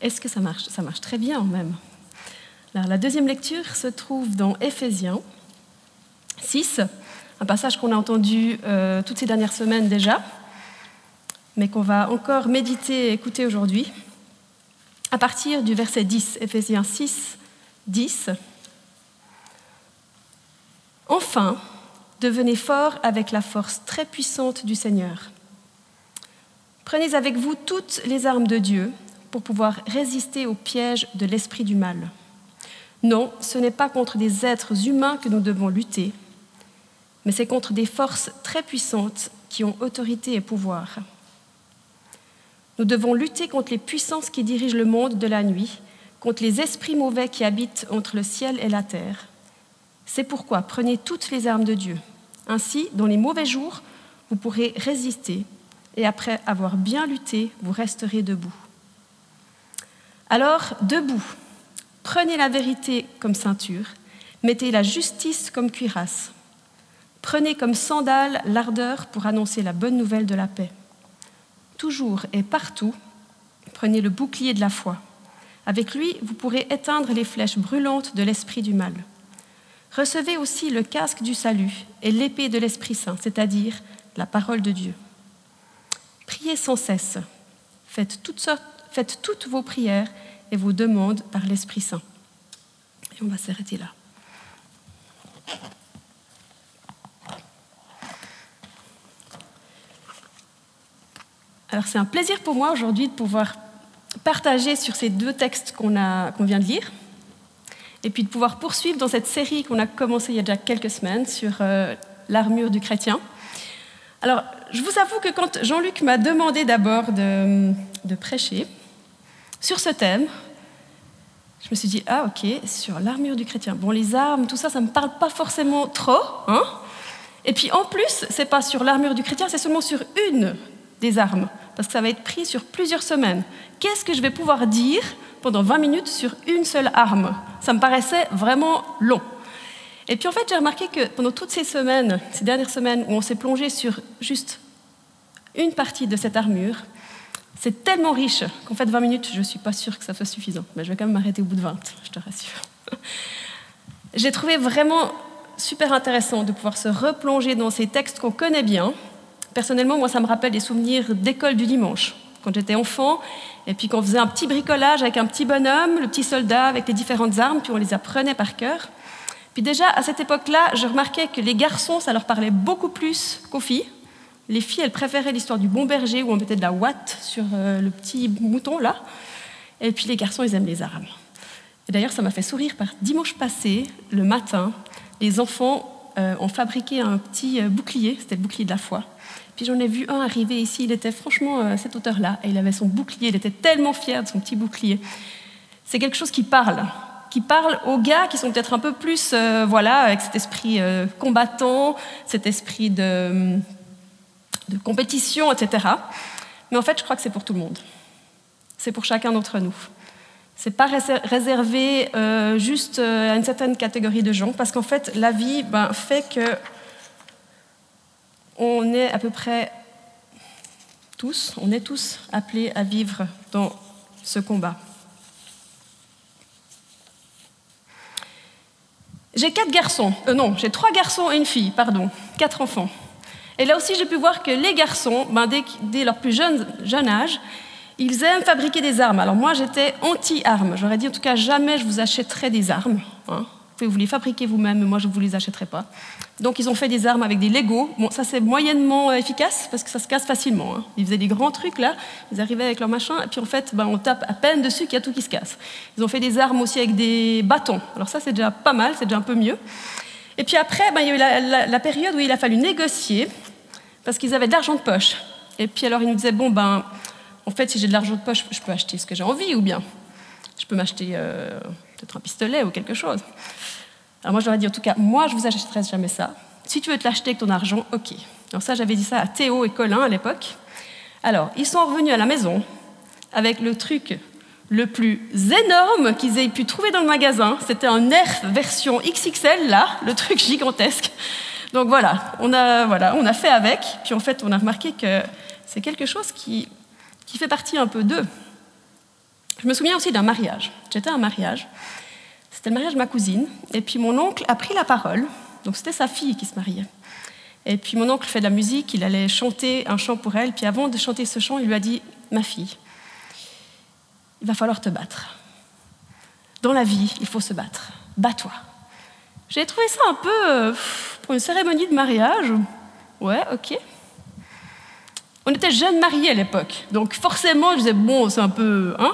Est-ce que ça marche? Ça marche très bien même. La deuxième lecture se trouve dans Éphésiens 6, un passage qu'on a entendu euh, toutes ces dernières semaines déjà, mais qu'on va encore méditer et écouter aujourd'hui, à partir du verset 10, Éphésiens 6, 10. Enfin, devenez forts avec la force très puissante du Seigneur. Prenez avec vous toutes les armes de Dieu pour pouvoir résister au piège de l'esprit du mal. Non, ce n'est pas contre des êtres humains que nous devons lutter, mais c'est contre des forces très puissantes qui ont autorité et pouvoir. Nous devons lutter contre les puissances qui dirigent le monde de la nuit, contre les esprits mauvais qui habitent entre le ciel et la terre. C'est pourquoi prenez toutes les armes de Dieu. Ainsi, dans les mauvais jours, vous pourrez résister, et après avoir bien lutté, vous resterez debout. Alors, debout, prenez la vérité comme ceinture, mettez la justice comme cuirasse. Prenez comme sandale l'ardeur pour annoncer la bonne nouvelle de la paix. Toujours et partout, prenez le bouclier de la foi. Avec lui, vous pourrez éteindre les flèches brûlantes de l'esprit du mal. Recevez aussi le casque du salut et l'épée de l'Esprit Saint, c'est-à-dire la parole de Dieu. Priez sans cesse. Faites toutes, sortes, faites toutes vos prières et vos demandes par l'Esprit Saint. Et on va s'arrêter là. Alors c'est un plaisir pour moi aujourd'hui de pouvoir partager sur ces deux textes qu'on vient de lire, et puis de pouvoir poursuivre dans cette série qu'on a commencé il y a déjà quelques semaines sur euh, l'armure du chrétien. Alors, je vous avoue que quand Jean-Luc m'a demandé d'abord de, prêcher sur ce thème, je me suis dit, ah ok, sur l'armure du chrétien. Bon, les armes, tout ça, ça ne me parle pas forcément trop. Hein et puis en plus, c'est pas sur l'armure du chrétien, c'est seulement sur une des armes parce que ça va être pris sur plusieurs semaines. Qu'est-ce que je vais pouvoir dire pendant 20 minutes sur une seule arme? Ça me paraissait vraiment long. Et puis en fait, j'ai remarqué que pendant toutes ces semaines, ces dernières semaines où on s'est plongé sur juste une partie de cette armure, c'est tellement riche qu'en fait 20 minutes, je ne suis pas sûre que ça soit suffisant. Mais je vais quand même m'arrêter au bout de 20, je te rassure. J'ai trouvé vraiment super intéressant de pouvoir se replonger dans ces textes qu'on connaît bien, Personnellement, moi, ça me rappelle des souvenirs d'école du dimanche, quand j'étais enfant, et puis qu'on faisait un petit bricolage avec un petit bonhomme, le petit soldat avec les différentes armes, puis on les apprenait par cœur. Puis déjà, à cette époque-là, je remarquais que les garçons, ça leur parlait beaucoup plus qu'aux filles. Les filles, elles préféraient l'histoire du bon berger où on mettait de la ouate sur euh, le petit mouton, là. Et puis les garçons, ils aiment les armes. Et d'ailleurs, ça m'a fait sourire par dimanche passé, le matin, les enfants euh, ont fabriqué un petit euh, bouclier, c'était le bouclier de la foi. Puis j'en ai vu un arriver ici, il était franchement à cette hauteur-là, et il avait son bouclier, il était tellement fier de son petit bouclier. C'est quelque chose qui parle, qui parle aux gars qui sont peut-être un peu plus, voilà, avec cet esprit combattant, cet esprit de, de compétition, etc. Mais en fait, je crois que c'est pour tout le monde. C'est pour chacun d'entre nous. C'est pas réservé euh, juste à une certaine catégorie de gens, parce qu'en fait, la vie ben, fait que on est à peu près tous, on est tous appelés à vivre dans ce combat. J'ai quatre garçons, euh, non, j'ai trois garçons et une fille, pardon, quatre enfants. Et là aussi, j'ai pu voir que les garçons, ben, dès, leur plus jeune, jeune âge, ils aiment fabriquer des armes. Alors moi, j'étais anti-armes. J'aurais dit en tout cas jamais je vous achèterai des armes. Hein pouvez vous les fabriquer vous-même, mais moi je ne vous les achèterai pas. Donc ils ont fait des armes avec des Lego. Bon, ça c'est moyennement efficace parce que ça se casse facilement. Hein. Ils faisaient des grands trucs là, ils arrivaient avec leur machin, et puis en fait, ben, on tape à peine dessus qu'il y a tout qui se casse. Ils ont fait des armes aussi avec des bâtons. Alors ça c'est déjà pas mal, c'est déjà un peu mieux. Et puis après, ben, il y a eu la, période où il a fallu négocier parce qu'ils avaient de l'argent de poche. Et puis alors ils nous disaient, bon ben, en fait si j'ai de l'argent de poche, je peux acheter ce que j'ai envie ou bien je peux m'acheter euh, peut-être un pistolet ou quelque chose. Alors moi, je leur ai dit, en tout cas, moi, je vous achèterai jamais ça. Si tu veux te l'acheter avec ton argent, ok. Alors ça, j'avais dit ça à Théo et Colin à l'époque. Alors, ils sont revenus à la maison avec le truc le plus énorme qu'ils aient pu trouver dans le magasin. C'était un Nerf version XXL, là, le truc gigantesque. Donc voilà, on a, voilà, on a fait avec. Puis en fait, on a remarqué que c'est quelque chose qui, qui fait partie un peu d'eux. Je me souviens aussi d'un mariage. J'étais à un mariage. C'était le mariage de ma cousine. Et puis mon oncle a pris la parole. Donc c'était sa fille qui se mariait. Et puis mon oncle fait de la musique, il allait chanter un chant pour elle. Puis avant de chanter ce chant, il lui a dit Ma fille, il va falloir te battre. Dans la vie, il faut se battre. Bats-toi. J'ai trouvé ça un peu euh, pour une cérémonie de mariage. Ouais, ok. On était jeunes mariés à l'époque, donc forcément je disais bon, c'est un peu, hein.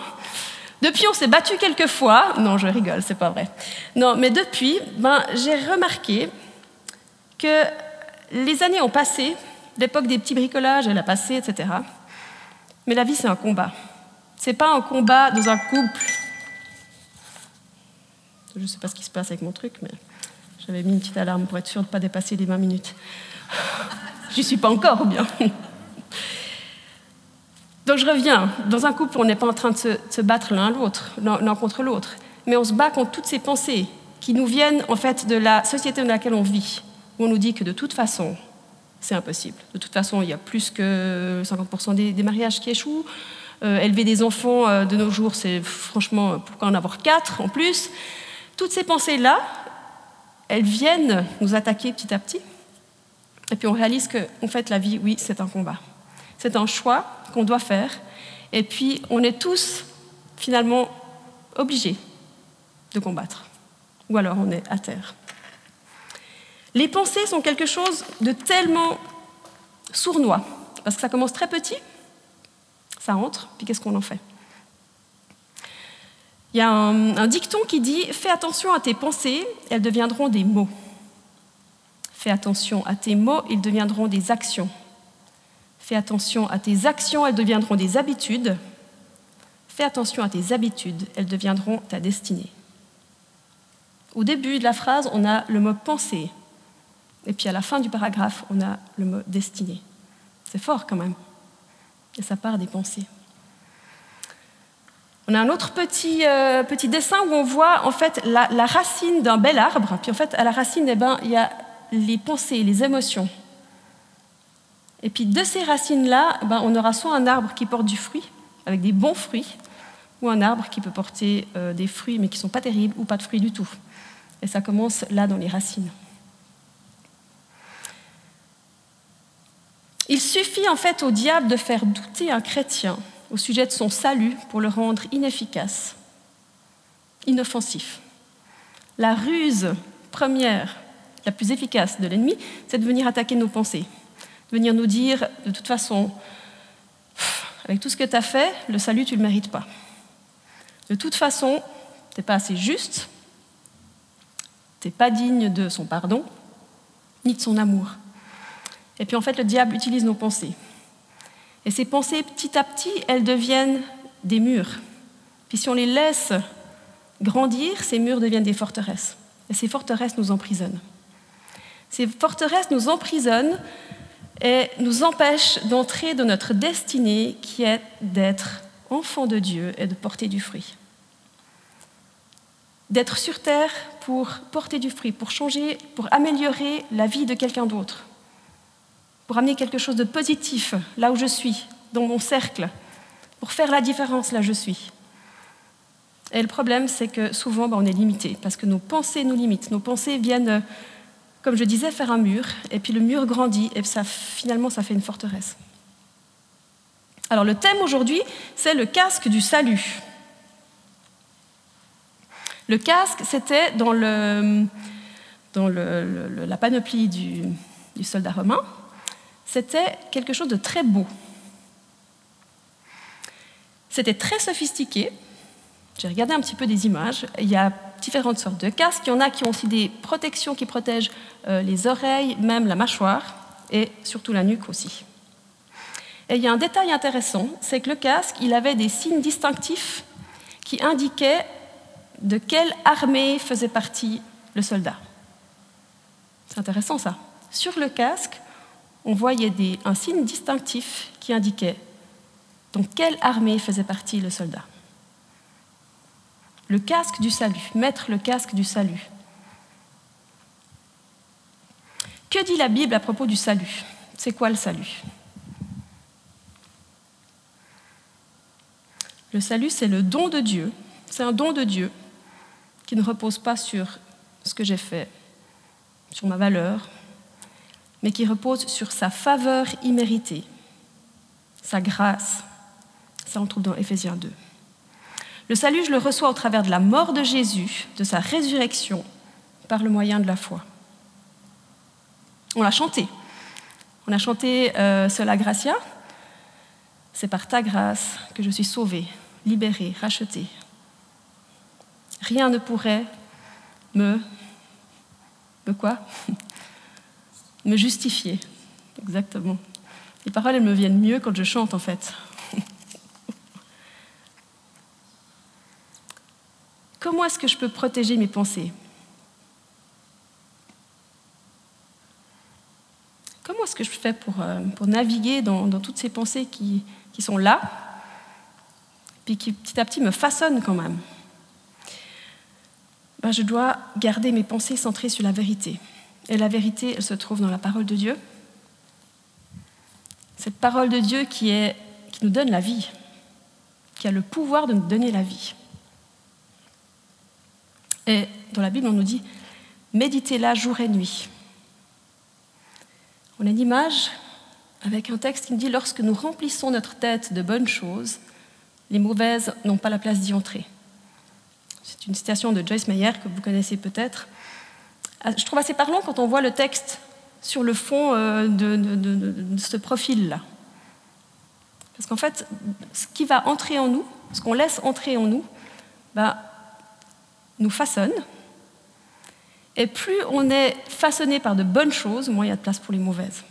Depuis, on s'est battu quelques fois. Non, je rigole, c'est pas vrai. Non, mais depuis, ben, j'ai remarqué que les années ont passé, l'époque des petits bricolages, elle a passé, etc. Mais la vie, c'est un combat. C'est pas un combat dans un couple. Je sais pas ce qui se passe avec mon truc, mais j'avais mis une petite alarme pour être sûr de ne pas dépasser les 20 minutes. J'y suis pas encore, bien? Donc je reviens, dans un couple, on n'est pas en train de se, battre l'un l'autre, l'un contre l'autre, mais on se bat contre toutes ces pensées qui nous viennent en fait de la société dans laquelle on vit, où on nous dit que de toute façon, c'est impossible. De toute façon, il y a plus que 50% des, mariages qui échouent. Euh, élever des enfants euh, de nos jours, c'est franchement, pourquoi en avoir quatre en plus? Toutes ces pensées-là, elles viennent nous attaquer petit à petit. Et puis on réalise que, fait, la vie, oui, c'est un combat. C'est un choix qu'on doit faire. Et puis, on est tous finalement obligés de combattre. Ou alors on est à terre. Les pensées sont quelque chose de tellement sournois, parce que ça commence très petit, ça entre, puis qu'est-ce qu'on en fait? Il y a un, dicton qui dit Fais attention à tes pensées, elles deviendront des mots. Fais attention à tes mots, ils deviendront des actions. Fais attention à tes actions, elles deviendront des habitudes. Fais attention à tes habitudes, elles deviendront ta destinée. Au début de la phrase, on a le mot pensée. Et puis à la fin du paragraphe, on a le mot destinée. C'est fort quand même. Et ça part des pensées. On a un autre petit, euh, petit dessin où on voit en fait la, racine d'un bel arbre. Puis en fait, à la racine, eh ben, il y a les pensées, les émotions. Et puis de ces racines-là, ben, on aura soit un arbre qui porte du fruit, avec des bons fruits, ou un arbre qui peut porter euh, des fruits mais qui ne sont pas terribles, ou pas de fruits du tout. Et ça commence là dans les racines. Il suffit en fait au diable de faire douter un chrétien au sujet de son salut pour le rendre inefficace, inoffensif. La ruse première, la plus efficace de l'ennemi, c'est de venir attaquer nos pensées venir nous dire, de toute façon, avec tout ce que tu as fait, le salut, tu ne le mérites pas. De toute façon, tu n'es pas assez juste, tu n'es pas digne de son pardon, ni de son amour. Et puis en fait, le diable utilise nos pensées. Et ces pensées, petit à petit, elles deviennent des murs. Puis si on les laisse grandir, ces murs deviennent des forteresses. Et ces forteresses nous emprisonnent. Ces forteresses nous emprisonnent et nous empêche d'entrer dans notre destinée qui est d'être enfant de Dieu et de porter du fruit. D'être sur terre pour porter du fruit, pour changer, pour améliorer la vie de quelqu'un d'autre, pour amener quelque chose de positif là où je suis, dans mon cercle, pour faire la différence là où je suis. Et le problème, c'est que souvent, ben, on est limité, parce que nos pensées nous limitent. Nos pensées viennent comme je disais, faire un mur, et puis le mur grandit, et ça, finalement, ça fait une forteresse. Alors le thème aujourd'hui, c'est le casque du salut. Le casque, c'était dans, la panoplie du soldat romain, c'était quelque chose de très beau. C'était très sophistiqué. J'ai regardé un petit peu des images. Il y a différentes sortes de casques. Il y en a qui ont aussi des protections qui protègent euh, les oreilles, même la mâchoire, et surtout la nuque aussi. Et il y a un détail intéressant, c'est que le casque, il avait des signes distinctifs qui indiquaient de quelle armée faisait partie le soldat. C'est intéressant ça. Sur le casque, on voyait un signe distinctif qui indiquait dans quelle armée faisait partie le soldat. Le casque du salut, mettre le casque du salut. Que dit la Bible à propos du salut? C'est quoi le salut? Le salut, c'est le don de Dieu. C'est un don de Dieu qui ne repose pas sur ce que j'ai fait, sur ma valeur, mais qui repose sur sa faveur imméritée, sa grâce. Ça, on trouve dans Éphésiens 2. Le salut, je le reçois au travers de la mort de Jésus, de sa résurrection, par le moyen de la foi. On l'a chanté. On a chanté euh, Sola Gracia. C'est par ta grâce que je suis sauvé, libéré, racheté. Rien ne pourrait me. me quoi? Me justifier. Exactement. Les paroles, elles me viennent mieux quand je chante, en fait. Comment est-ce que je peux protéger mes pensées? Comment est-ce que je fais pour, euh, naviguer dans, toutes ces pensées qui, qui sont là, puis qui petit à petit me façonnent quand même? Ben, Je dois garder mes pensées centrées sur la vérité. Et la vérité, elle se trouve dans la parole de Dieu. Cette parole de Dieu qui, nous donne la vie, qui a le pouvoir de nous donner la vie. Et dans la Bible, on nous dit, méditez-la jour et nuit. On a une image avec un texte qui nous dit, lorsque nous remplissons notre tête de bonnes choses, les mauvaises n'ont pas la place d'y entrer. C'est une citation de Joyce Meyer que vous connaissez peut-être. Ah, je trouve assez parlant quand on voit le texte sur le fond euh, de, ce profil-là. Parce qu'en fait, ce qui va entrer en nous, ce qu'on laisse entrer en nous, bah, nous façonne. Et plus on est façonné par de bonnes choses, moins il y a de place pour les mauvaises.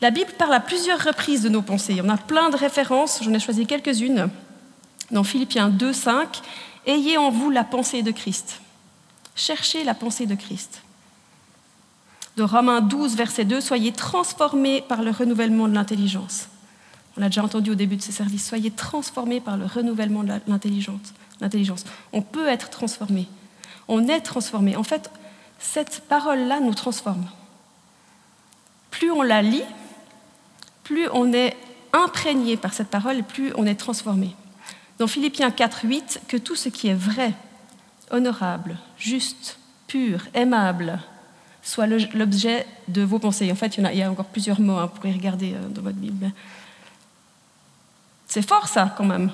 La Bible parle à plusieurs reprises de nos pensées. On a plein de références, j'en ai choisi quelques-unes. Dans Philippiens 2, 5, Ayez en vous la pensée de Christ. Cherchez la pensée de Christ. De Romains 12, verset 2, Soyez transformés par le renouvellement de l'intelligence. On l'a déjà entendu au début de ce service. Soyez transformés par le renouvellement de l'intelligence. On peut être transformé. On est transformé. En fait, cette parole-là nous transforme. Plus on la lit, plus on est imprégné par cette parole, plus on est transformé. Dans Philippiens 4, 8, que tout ce qui est vrai, honorable, juste, pur, aimable, soit l'objet de vos pensées. En fait, il y, a, encore plusieurs mots, hein, vous pourrez regarder euh, dans votre Bible. C'est fort ça quand même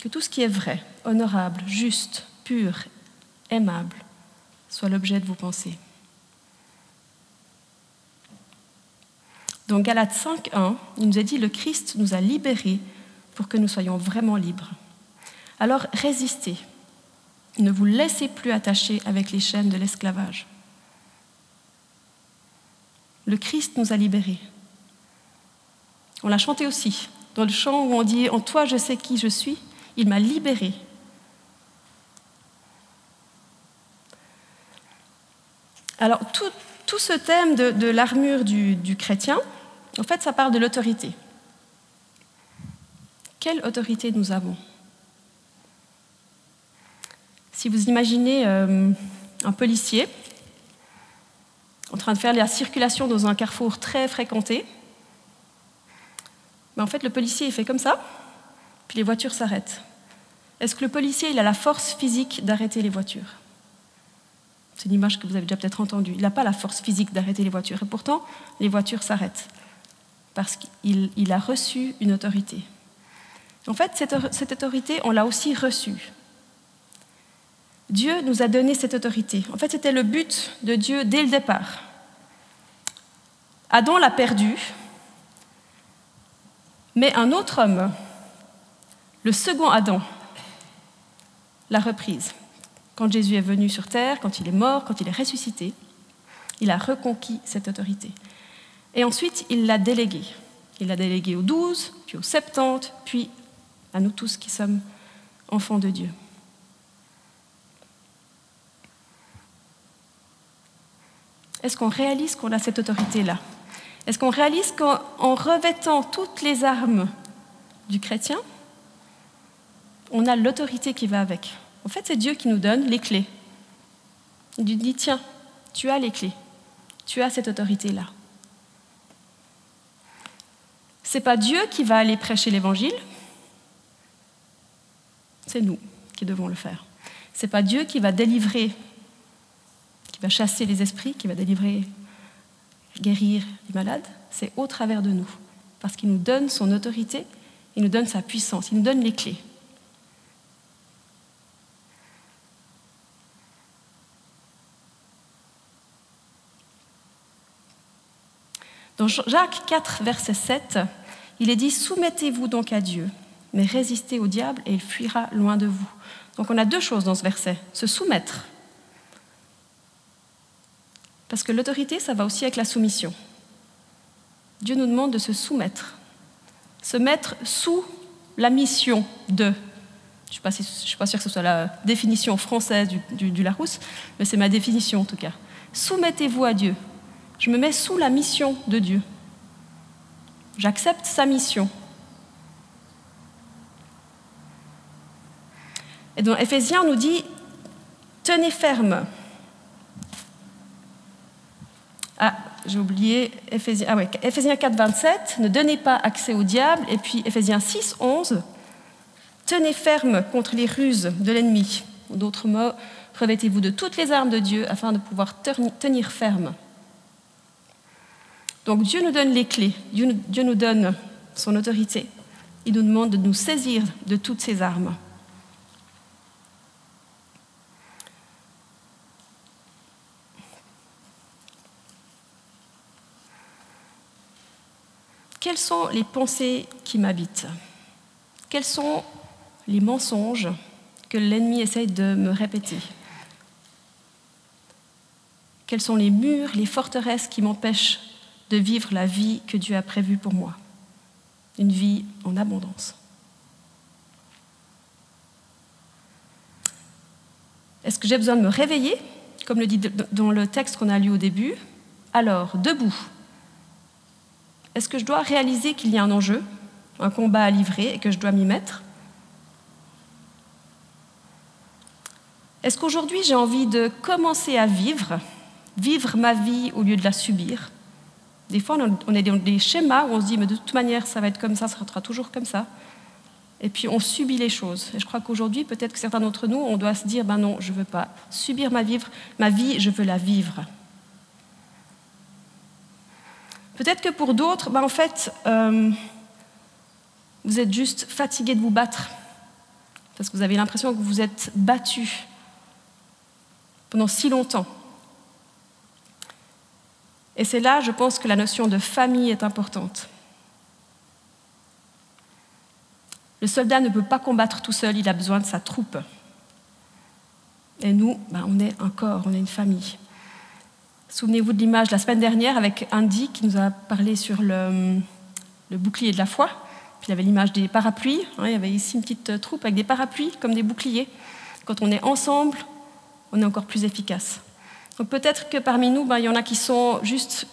que tout ce qui est vrai, honorable, juste, pur, aimable, soit l'objet de vos pensées. Dans Galates 5.1, il nous a dit, le Christ nous a libérés pour que nous soyons vraiment libres. Alors résistez, ne vous laissez plus attacher avec les chaînes de l'esclavage. Le Christ nous a libérés. On l'a chanté aussi, dans le chant où on dit En toi je sais qui je suis, il m'a libéré. Alors, tout, ce thème de, l'armure du, du, chrétien, en fait, ça parle de l'autorité. Quelle autorité nous avons? Si vous imaginez euh, un policier en train de faire la circulation dans un carrefour très fréquenté, ben, en fait, le policier, il fait comme ça, puis les voitures s'arrêtent. Est-ce que le policier a la force physique d'arrêter les voitures? C'est une image que vous avez déjà peut-être entendue. Il n'a pas la force physique d'arrêter les voitures. Et pourtant, les voitures s'arrêtent parce qu'il a reçu une autorité. En fait, cette autorité, on l'a aussi reçue. Dieu nous a donné cette autorité. En fait, c'était le but de Dieu dès le départ. Adam l'a perdu, mais un autre homme, le second Adam, l'a reprise. Quand Jésus est venu sur terre, quand il est mort, quand il est ressuscité, il a reconquis cette autorité. Et ensuite, il l'a déléguée. Il l'a déléguée aux douze, puis aux septante, puis à nous tous qui sommes enfants de Dieu. Est-ce qu'on réalise qu'on a cette autorité-là? Est-ce qu'on réalise qu'en revêtant toutes les armes du chrétien, on a l'autorité qui va avec? En fait, c'est Dieu qui nous donne les clés. Il nous dit, tiens, tu as les clés, tu as cette autorité-là. C'est pas Dieu qui va aller prêcher l'évangile, c'est nous qui devons le faire. Ce n'est pas Dieu qui va délivrer, qui va chasser les esprits, qui va délivrer, guérir les malades, c'est au travers de nous. Parce qu'il nous donne son autorité, il nous donne sa puissance, il nous donne les clés. Dans Jacques 4, verset 7, il est dit Soumettez-vous donc à Dieu, mais résistez au diable et il fuira loin de vous. Donc on a deux choses dans ce verset se soumettre. Parce que l'autorité, ça va aussi avec la soumission. Dieu nous demande de se soumettre, se mettre sous la mission de. Je ne suis, pas sûre que ce soit la définition française du, du Larousse, mais c'est ma définition en tout cas. Soumettez-vous à Dieu, je me mets sous la mission de Dieu. J'accepte sa mission. Et donc Éphésiens nous dit, tenez ferme. Ah, j'ai oublié Éphésiens, ah ouais, Éphésiens 4, 27, ne donnez pas accès au diable. Et puis Éphésiens 6, 11, tenez ferme contre les ruses de l'ennemi. D'autres mots, revêtez-vous de toutes les armes de Dieu afin de pouvoir tenir ferme. Donc Dieu nous donne les clés, Dieu, nous donne son autorité. Il nous demande de nous saisir de toutes ces armes. Quelles sont les pensées qui m'habitent? Quels sont les mensonges que l'ennemi essaye de me répéter? Quels sont les murs, les forteresses qui m'empêchent de vivre la vie que Dieu a prévue pour moi, une vie en abondance. Est-ce que j'ai besoin de me réveiller, comme le dit dans le texte qu'on a lu au début? Alors, debout. Est-ce que je dois réaliser qu'il y a un enjeu, un combat à livrer et que je dois m'y mettre? Est-ce qu'aujourd'hui j'ai envie de commencer à vivre, vivre ma vie au lieu de la subir? Des fois, on est dans des schémas où on se dit, mais de toute manière, ça va être comme ça, ça sera toujours comme ça. Et puis on subit les choses. Et je crois qu'aujourd'hui, peut-être que certains d'entre nous, on doit se dire, ben non, je ne veux pas subir ma, ma vie, je veux la vivre. Peut-être que pour d'autres, ben en fait, euh, vous êtes juste fatigué de vous battre, parce que vous avez l'impression que vous êtes battu pendant si longtemps. Et c'est là, je pense, que la notion de famille est importante. Le soldat ne peut pas combattre tout seul, il a besoin de sa troupe. Et nous, ben, on est un corps, on est une famille. Souvenez-vous de l'image la semaine dernière avec Andy qui nous a parlé sur le, bouclier de la foi. Puis il y avait l'image des parapluies. Hein, il y avait ici une petite troupe avec des parapluies comme des boucliers. Quand on est ensemble, on est encore plus efficace. Donc peut-être que parmi nous, ben, il y en a qui sont juste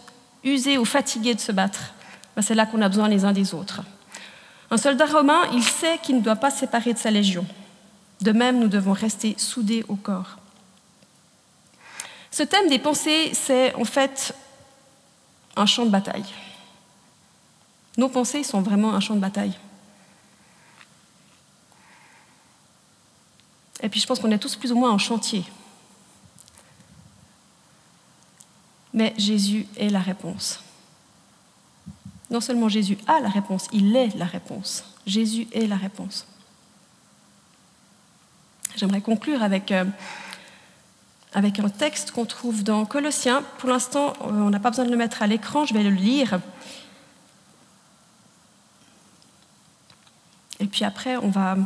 usés ou fatigués de se battre. Ben, c'est là qu'on a besoin les uns des autres. Un soldat romain, il sait qu'il ne doit pas se séparer de sa légion. De même, nous devons rester soudés au corps. Ce thème des pensées, c'est en fait un champ de bataille. Nos pensées sont vraiment un champ de bataille. Et puis je pense qu'on est tous plus ou moins en chantier. Mais Jésus est la réponse. Non seulement Jésus a la réponse, il est la réponse. Jésus est la réponse. J'aimerais conclure avec, euh, avec un texte qu'on trouve dans Colossiens. Pour l'instant, euh, on n'a pas besoin de le mettre à l'écran, je vais le lire. Et puis après, on va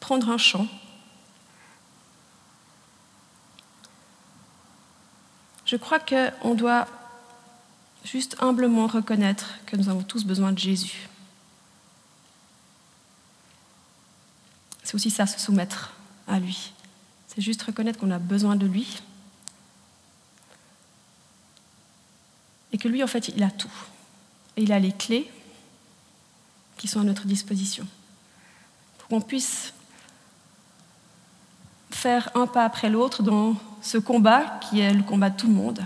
prendre un chant Je crois qu'on doit juste humblement reconnaître que nous avons tous besoin de Jésus. C'est aussi ça, se soumettre à lui. C'est juste reconnaître qu'on a besoin de lui. Et que lui, en fait, il a tout. Et il a les clés qui sont à notre disposition. Pour qu'on puisse faire un pas après l'autre dans ce combat qui est le combat de tout le monde,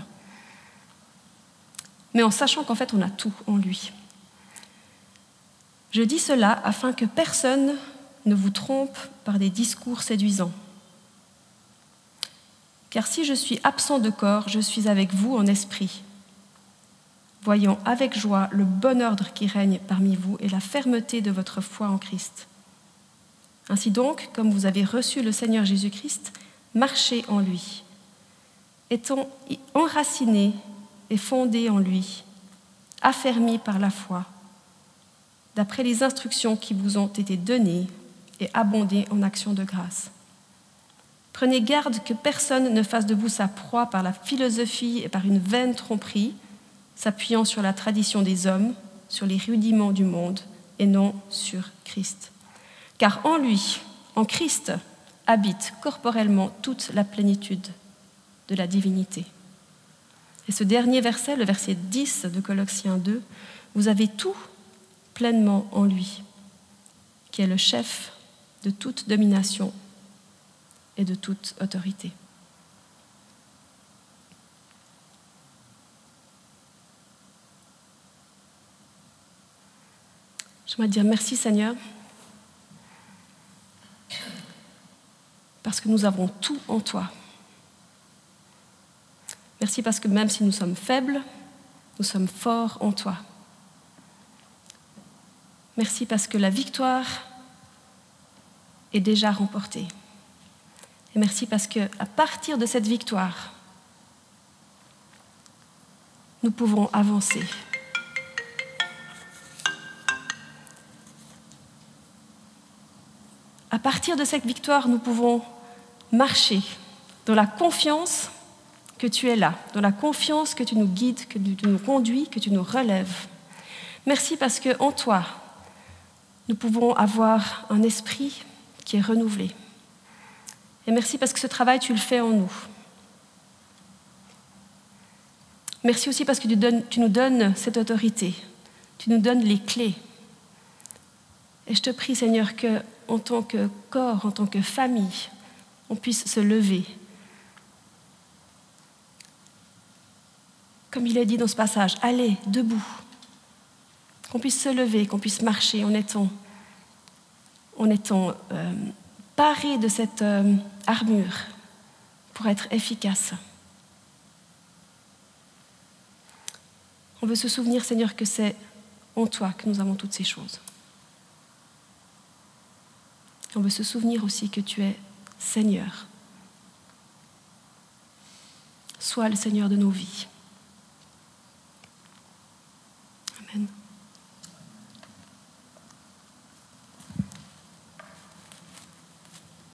mais en sachant qu'en fait on a tout en lui. Je dis cela afin que personne ne vous trompe par des discours séduisants. Car si je suis absent de corps, je suis avec vous en esprit, voyant avec joie le bon ordre qui règne parmi vous et la fermeté de votre foi en Christ. Ainsi donc, comme vous avez reçu le Seigneur Jésus-Christ, marchez en lui, étant enracinés et fondés en lui, affermis par la foi d'après les instructions qui vous ont été données et abondez en actions de grâce. Prenez garde que personne ne fasse de vous sa proie par la philosophie et par une vaine tromperie, s'appuyant sur la tradition des hommes, sur les rudiments du monde et non sur Christ. Car en lui, en Christ, habite corporellement toute la plénitude de la divinité. Et ce dernier verset, le verset 10 de Colossiens 2, vous avez tout pleinement en lui, qui est le chef de toute domination et de toute autorité. J'aimerais dire merci Seigneur, parce que nous avons tout en toi. Merci parce que même si nous sommes faibles, nous sommes forts en toi. Merci parce que la victoire déjà remportée. Et merci parce que à partir de cette victoire, nous pouvons avancer. À partir de cette victoire, nous pouvons marcher dans la confiance que tu es là, dans la confiance que tu nous guides, que tu nous conduis, que tu nous relèves. Merci parce que en toi, nous pouvons avoir un esprit renouvelé. Et merci parce que ce travail, tu le fais en nous. Merci aussi parce que tu, nous donnes cette autorité, tu nous donnes les clés. Et je te prie, Seigneur, que en tant que corps, en tant que famille, on puisse se lever. Comme il est dit dans ce passage, allez, debout, qu'on puisse se lever, qu'on puisse marcher en étant, en étant euh, paré de cette euh, armure pour être efficace. On veut se souvenir, Seigneur, que c'est en toi que nous avons toutes ces choses. On veut se souvenir aussi que tu es Seigneur. Sois le Seigneur de nos vies. Amen.